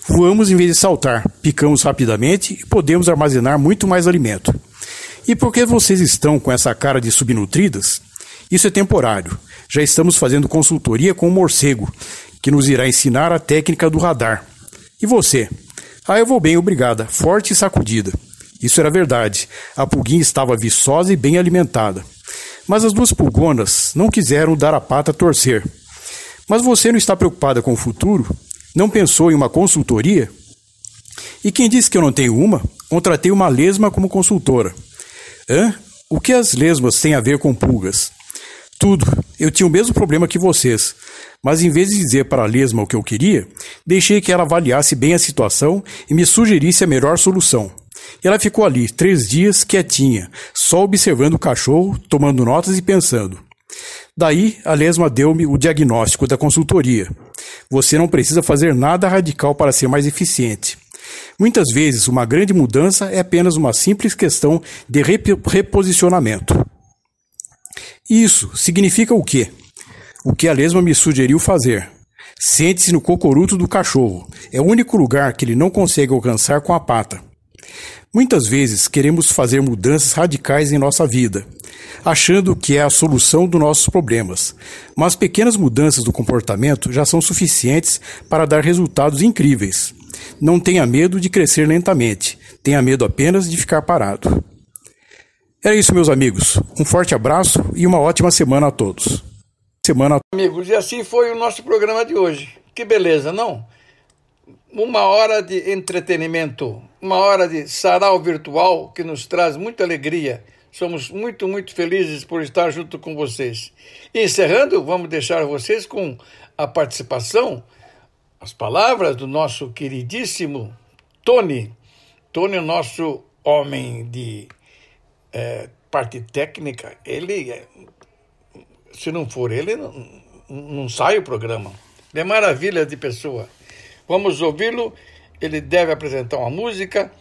Voamos em vez de saltar, picamos rapidamente e podemos armazenar muito mais alimento. E por que vocês estão com essa cara de subnutridas? Isso é temporário. Já estamos fazendo consultoria com o morcego, que nos irá ensinar a técnica do radar. E você? Ah, eu vou bem, obrigada. Forte e sacudida. Isso era verdade. A pulguinha estava viçosa e bem alimentada. Mas as duas pulgonas não quiseram dar a pata a torcer. Mas você não está preocupada com o futuro? Não pensou em uma consultoria? E quem disse que eu não tenho uma? Contratei uma lesma como consultora. Hã? O que as lesmas têm a ver com pulgas? Tudo. Eu tinha o mesmo problema que vocês. Mas em vez de dizer para a lesma o que eu queria, deixei que ela avaliasse bem a situação e me sugerisse a melhor solução. Ela ficou ali, três dias, quietinha, só observando o cachorro, tomando notas e pensando. Daí, a lesma deu-me o diagnóstico da consultoria. Você não precisa fazer nada radical para ser mais eficiente. Muitas vezes, uma grande mudança é apenas uma simples questão de reposicionamento. Isso significa o quê? O que a lesma me sugeriu fazer. Sente-se no cocoruto do cachorro. É o único lugar que ele não consegue alcançar com a pata. Muitas vezes queremos fazer mudanças radicais em nossa vida, achando que é a solução dos nossos problemas, mas pequenas mudanças do comportamento já são suficientes para dar resultados incríveis. Não tenha medo de crescer lentamente, tenha medo apenas de ficar parado. É isso, meus amigos. Um forte abraço e uma ótima semana a todos. Semana amigos, e assim foi o nosso programa de hoje. Que beleza, não? uma hora de entretenimento, uma hora de sarau virtual que nos traz muita alegria. Somos muito, muito felizes por estar junto com vocês. E encerrando, vamos deixar vocês com a participação, as palavras do nosso queridíssimo Tony. Tony, nosso homem de é, parte técnica, ele, é, se não for ele, não, não sai o programa. Ele é maravilha de pessoa. Vamos ouvi-lo. Ele deve apresentar uma música.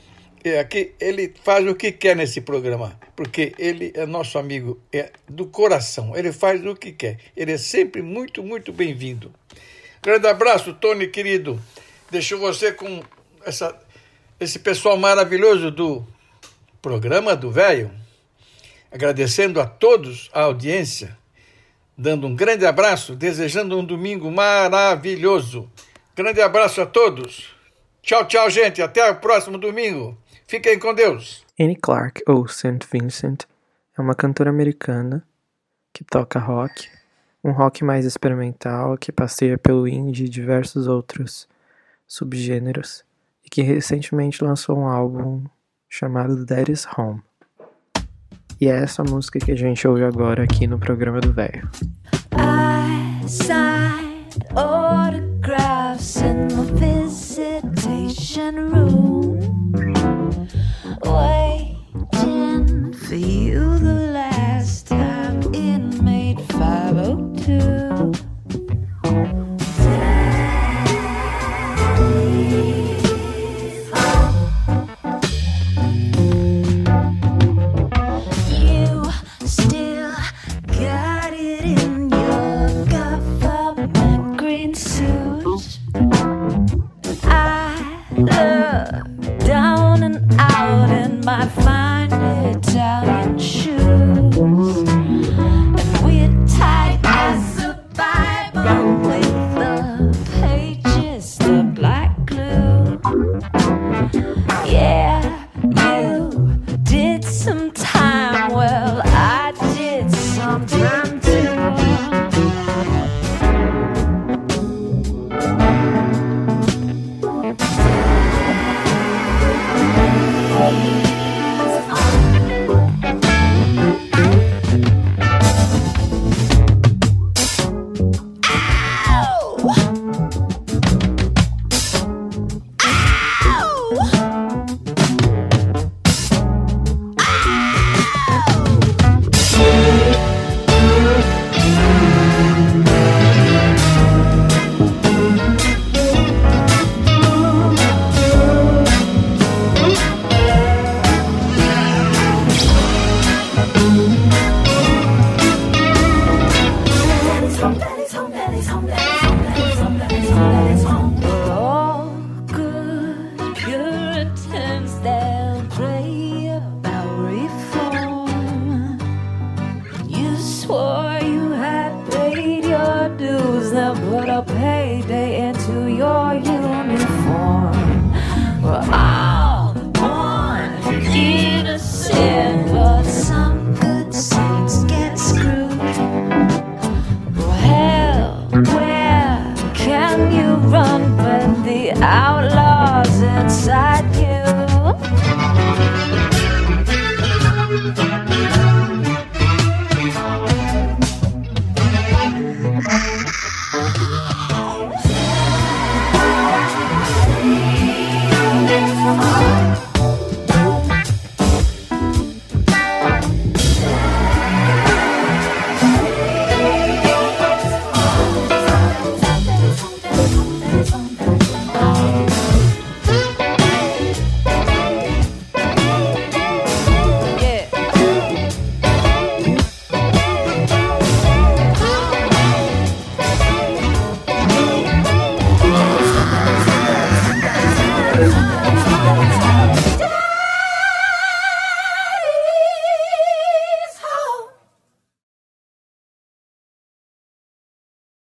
E aqui ele faz o que quer nesse programa, porque ele é nosso amigo, é do coração. Ele faz o que quer. Ele é sempre muito, muito bem-vindo. Grande abraço, Tony querido. Deixo você com essa, esse pessoal maravilhoso do programa do Velho. Agradecendo a todos a audiência, dando um grande abraço, desejando um domingo maravilhoso. Grande abraço a todos. Tchau, tchau, gente. Até o próximo domingo. Fiquem com Deus. Annie Clark, ou St. Vincent, é uma cantora americana que toca rock, um rock mais experimental que passeia pelo indie e diversos outros subgêneros, e que recentemente lançou um álbum chamado Daddy's Home. E é essa música que a gente ouve agora aqui no programa do Velho. waiting for you the last time to